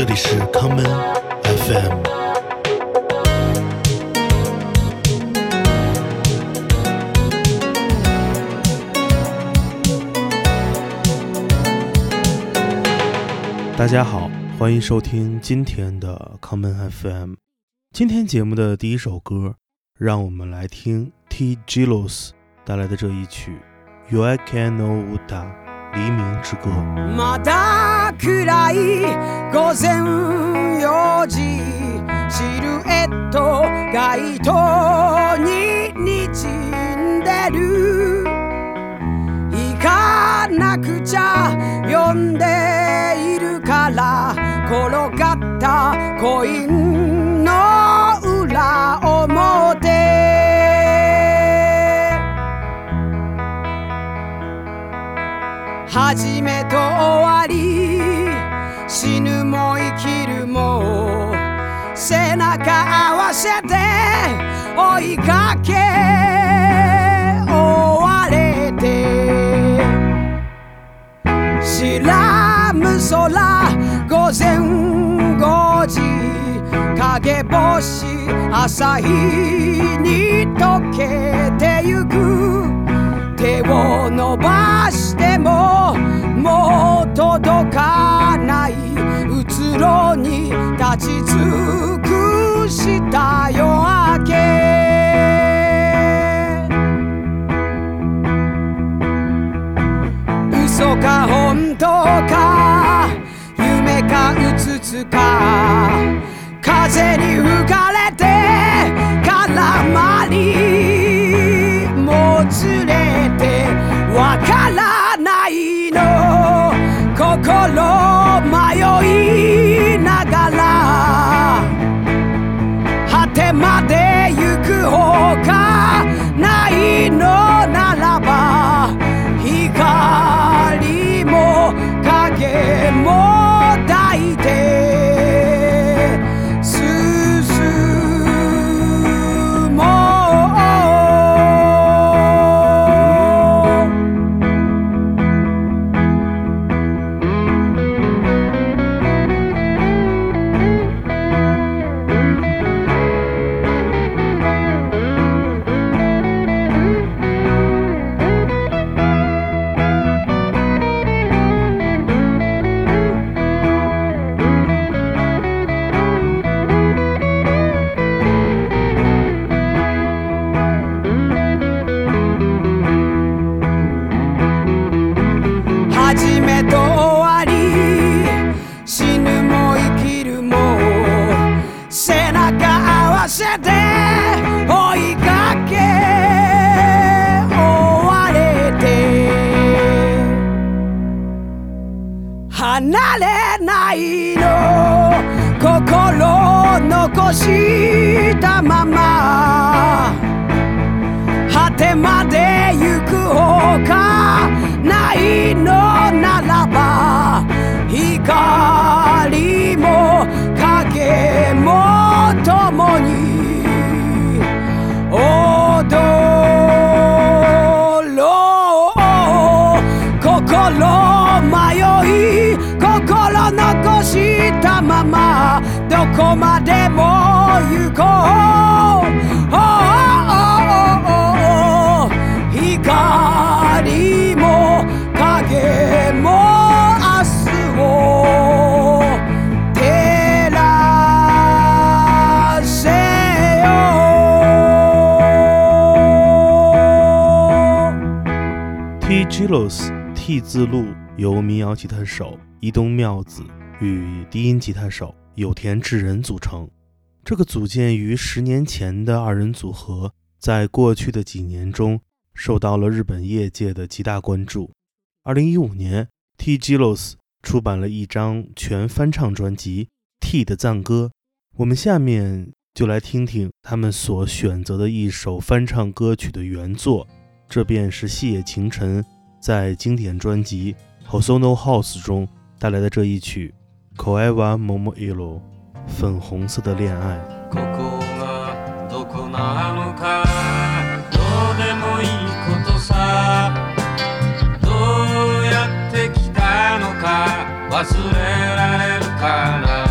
这里是康门 FM。大家好，欢迎收听今天的康门 FM。今天节目的第一首歌，让我们来听 T Jilos 带来的这一曲《u c a n k n o w Uta》——黎明之歌。くらい午前4時シルエット街灯に滲んでる行かなくちゃ呼んでいるから転がったコインの裏表始めと終わりして追いかけ追われて知らぬ空午前5時影星朝日に溶けてゆく手を伸ばしてももう届かないうつろに立ち尽くした夜明け嘘か本当か夢かうつつか風に吹かれて絡まりもつれてわからないの心愛の心残したまま果てまで行くほかないのならば光も影も共に T.J.Los T 字路由民谣吉他手一东妙子。与低音吉他手有田智人组成，这个组建于十年前的二人组合，在过去的几年中受到了日本业界的极大关注。二零一五年，T g i l o s 出版了一张全翻唱专辑《T 的赞歌》，我们下面就来听听他们所选择的一首翻唱歌曲的原作，这便是细野晴臣在经典专辑《Hosono House》中带来的这一曲。声は桃色粉红色的恋爱ここがどこなのかどうでもいいことさどうやって来たのか忘れられるかな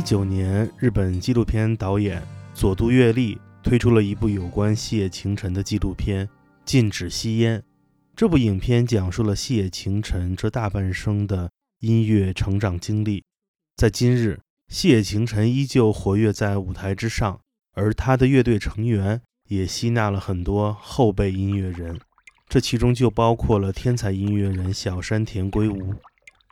一九年，日本纪录片导演佐渡月利推出了一部有关谢晴晨的纪录片《禁止吸烟》。这部影片讲述了谢晴晨这大半生的音乐成长经历。在今日，谢晴晨依旧活跃在舞台之上，而他的乐队成员也吸纳了很多后辈音乐人，这其中就包括了天才音乐人小山田圭吾。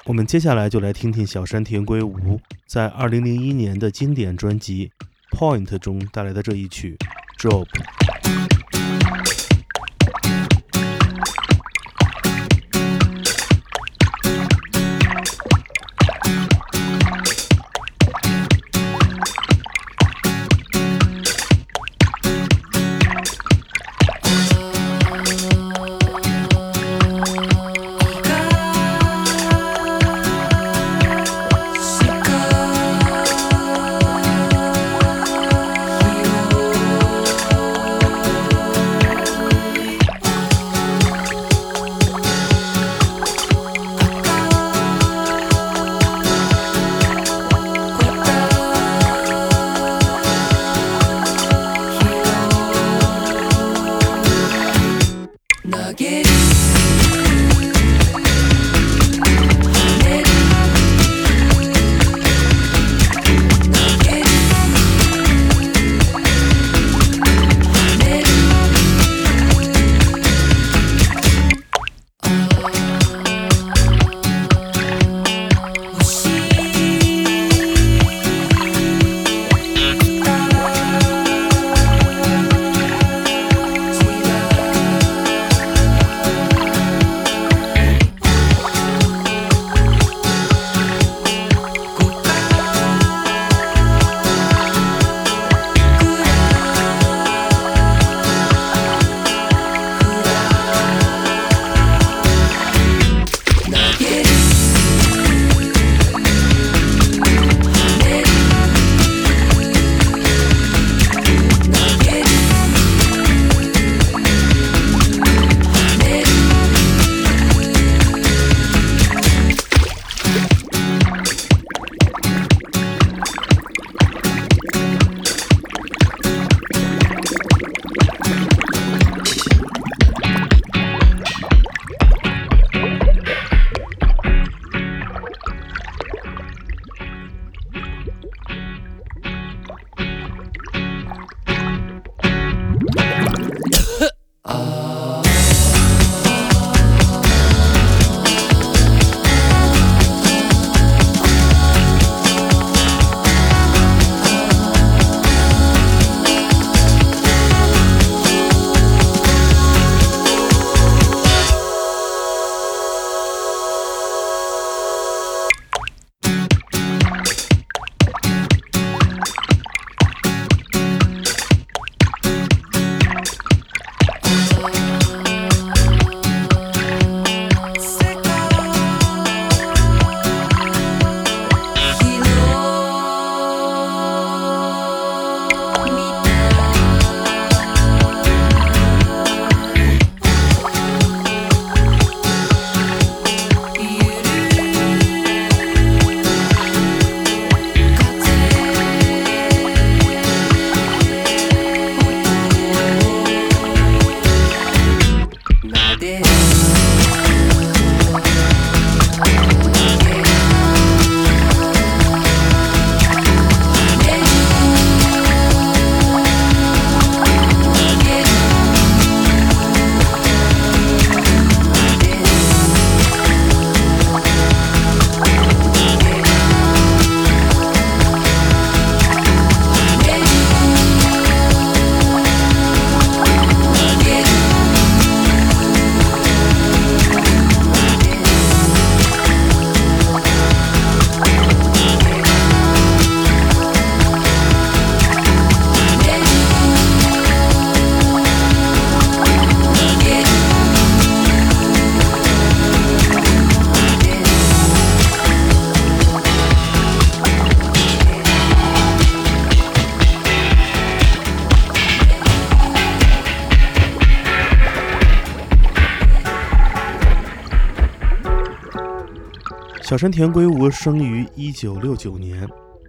我们接下来就来听听小山田圭吾在二零零一年的经典专辑《Point》中带来的这一曲《Drop》。小山田圭吾生于一九六九年，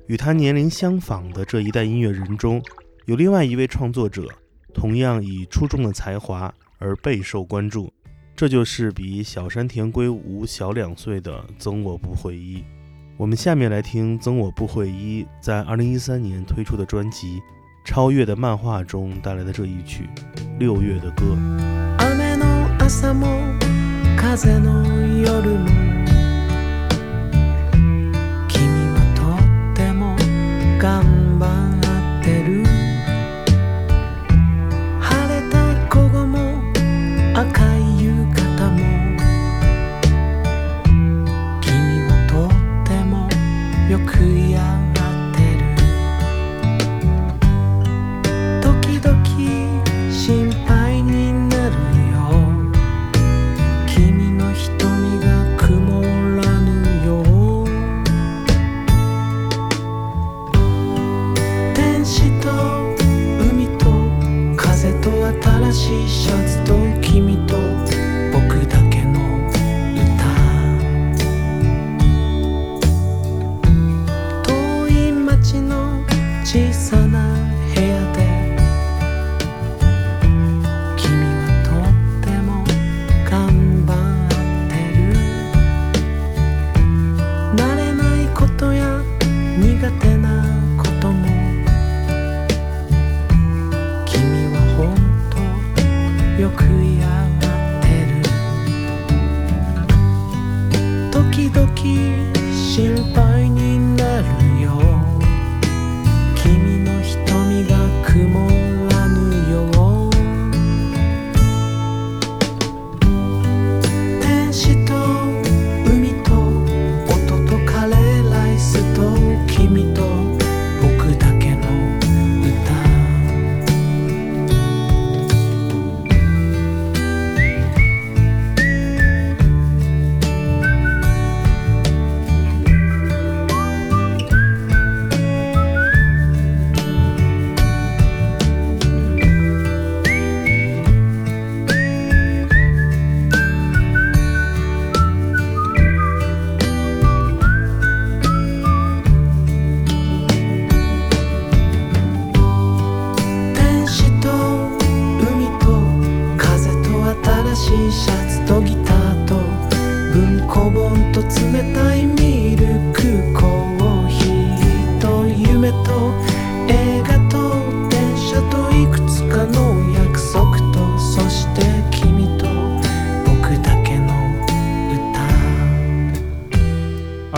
与他年龄相仿的这一代音乐人中，有另外一位创作者，同样以出众的才华而备受关注，这就是比小山田圭吾小两岁的增我不会一。我们下面来听增我不会一在二零一三年推出的专辑《超越的漫画》中带来的这一曲《六月的歌》。ко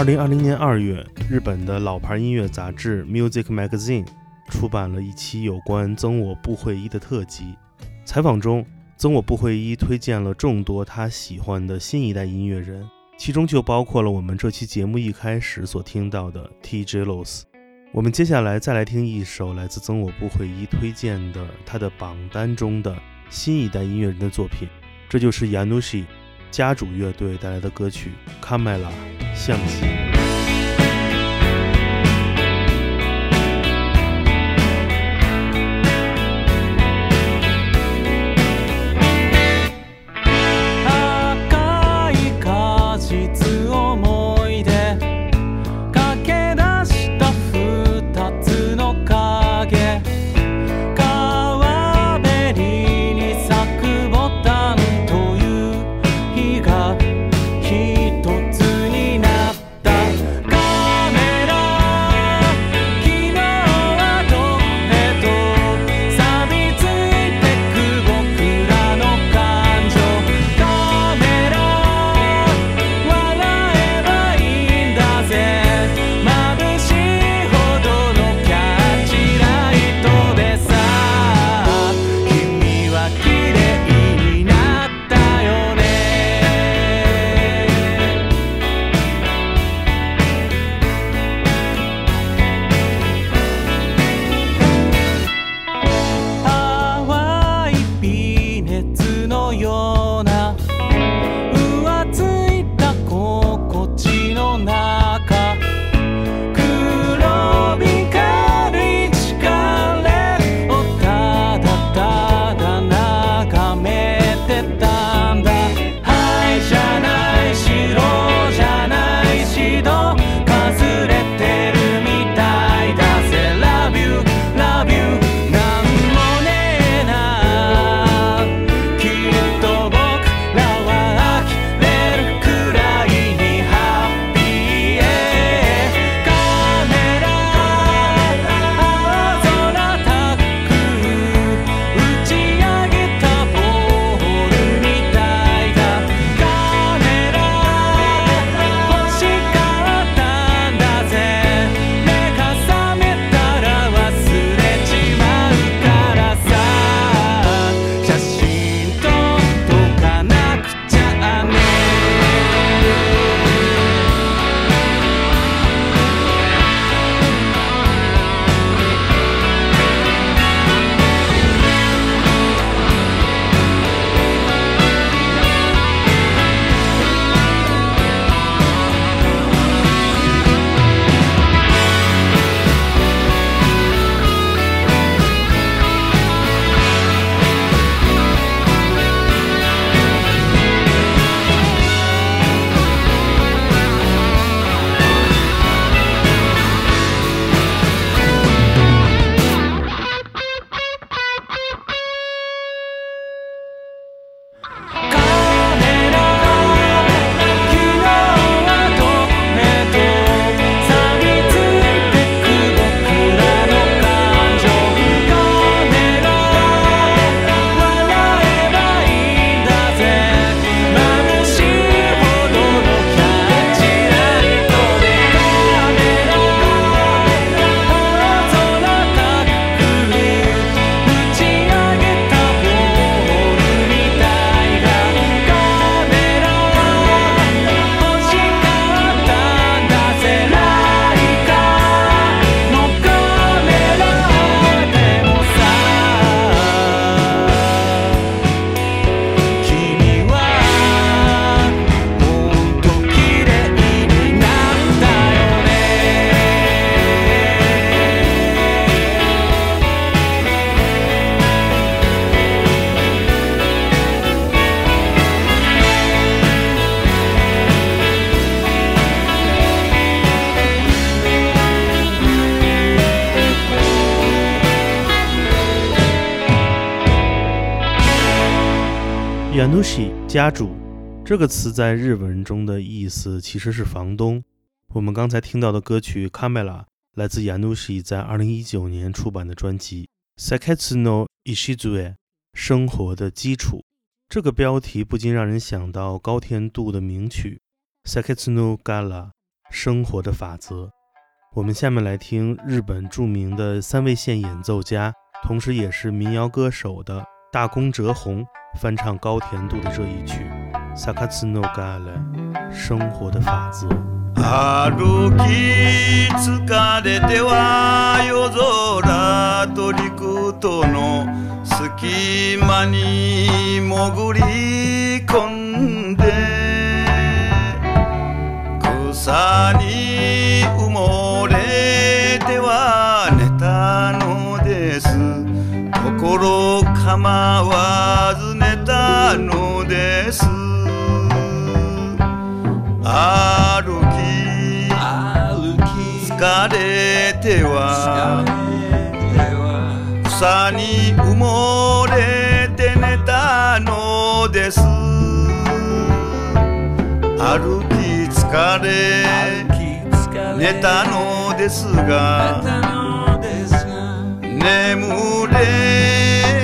二零二零年二月，日本的老牌音乐杂志《Music Magazine》出版了一期有关增我布惠一的特辑。采访中，增我布惠一推荐了众多他喜欢的新一代音乐人，其中就包括了我们这期节目一开始所听到的 TJ Los。我们接下来再来听一首来自增我布惠一推荐的他的榜单中的新一代音乐人的作品，这就是 Yanushi。家主乐队带来的歌曲《卡麦拉相机》。Yanushi 家主这个词在日文中的意思其实是房东。我们刚才听到的歌曲《Kamela》来自 Yanushi 在2019年出版的专辑《Saketsuno Ishizue》，生活的基础。这个标题不禁让人想到高甜度的名曲《Saketsuno Galla》，生活的法则。我们下面来听日本著名的三味线演奏家，同时也是民谣歌手的。大宫哲宏翻唱高甜度的这一曲《萨卡兹诺嘎勒》，生活的法则。構わず寝たのです歩き疲れては草に埋もれて寝たのです歩き疲れ寝たのですが眠れ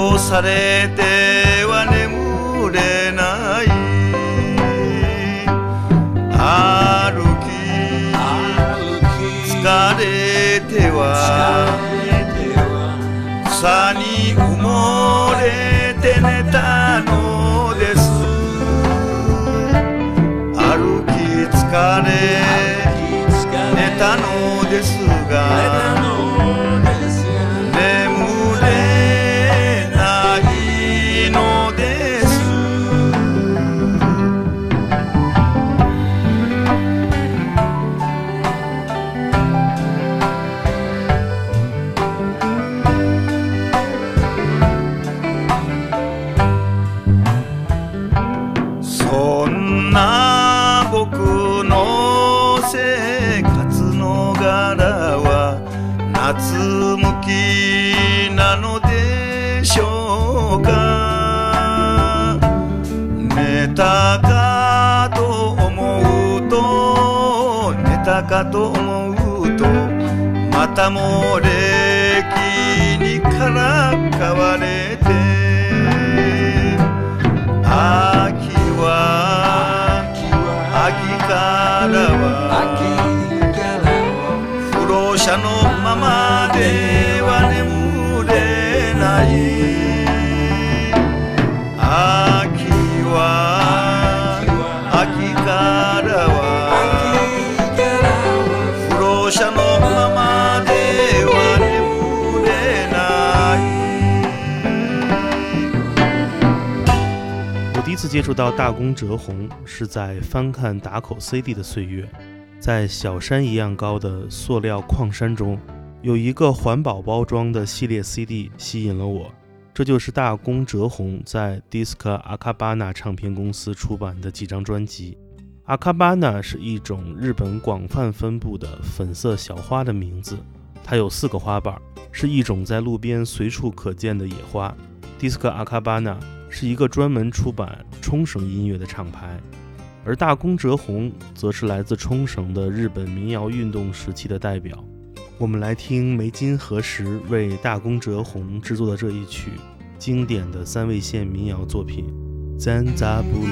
こされては眠れない歩き疲れては草に埋もれて寝たのです歩き疲れ寝たのですがまたも歴にからかわれて接触到大宫哲宏是在翻看打口 CD 的岁月，在小山一样高的塑料矿山中，有一个环保包装的系列 CD 吸引了我，这就是大宫哲宏在 Disc Akabana 唱片公司出版的几张专辑。Akabana 是一种日本广泛分布的粉色小花的名字，它有四个花瓣，是一种在路边随处可见的野花。Disc Akabana。是一个专门出版冲绳音乐的厂牌，而大宫哲弘则是来自冲绳的日本民谣运动时期的代表。我们来听梅津和实为大宫哲弘制作的这一曲经典的三味线民谣作品，《咱咋不拢》。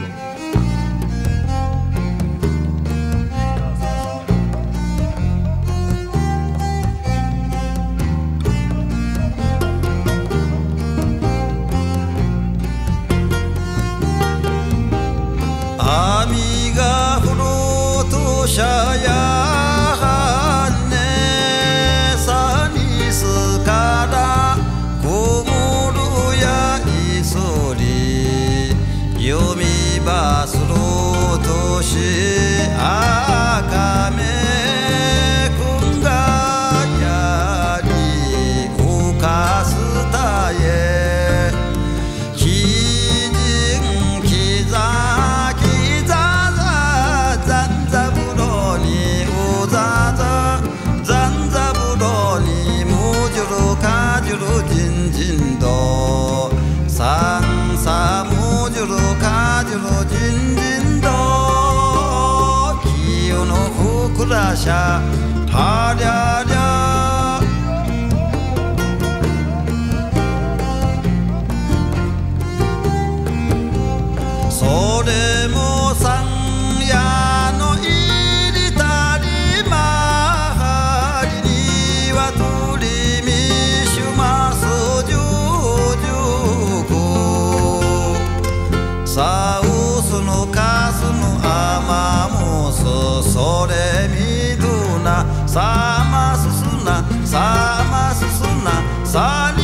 Pasha, Hada. sama susuna sama susuna sama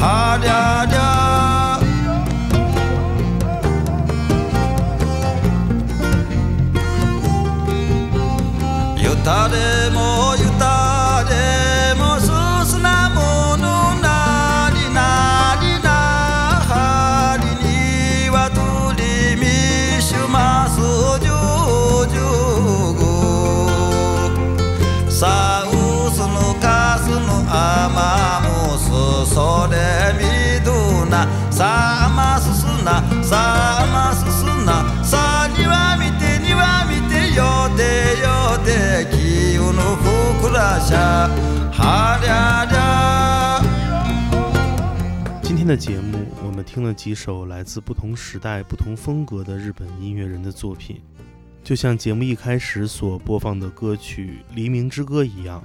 हाड 今天的节目，我们听了几首来自不同时代、不同风格的日本音乐人的作品，就像节目一开始所播放的歌曲《黎明之歌》一样，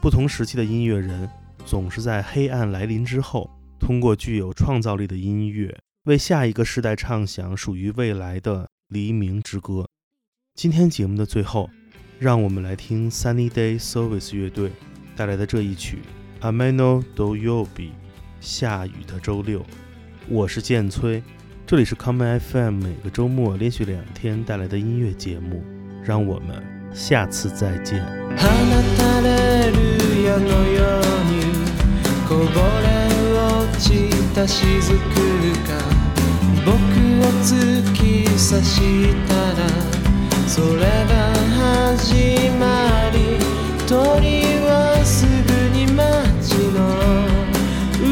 不同时期的音乐人总是在黑暗来临之后。通过具有创造力的音乐，为下一个世代唱响属于未来的黎明之歌。今天节目的最后，让我们来听 Sunny Day Service 乐队带来的这一曲《Ameno Do y o b i 下雨的周六》。我是剑崔，这里是 c o 康门 FM，每个周末连续两天带来的音乐节目。让我们下次再见。した雫が僕を突き刺したらそれが始まり鳥はすぐに街の上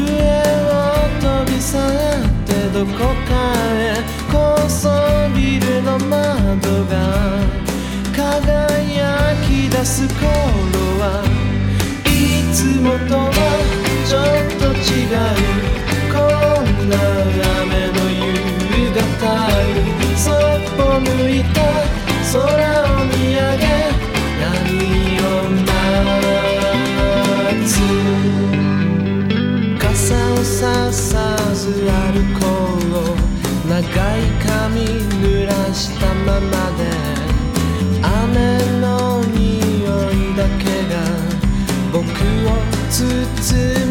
を飛び去ってどこかへ高層ビルの窓が輝き出す頃はいつもとはちょっと違う空を見上げ波を待つ傘をささず歩こう長い髪濡らしたままで雨の匂いだけが僕を包む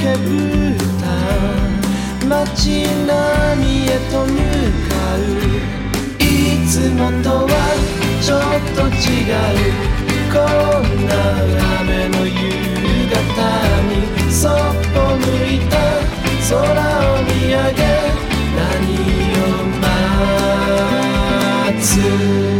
けぶた街並みへと向かういつもとはちょっと違うこんな雨の夕方にそっぽ向いた空を見上げ何を待つ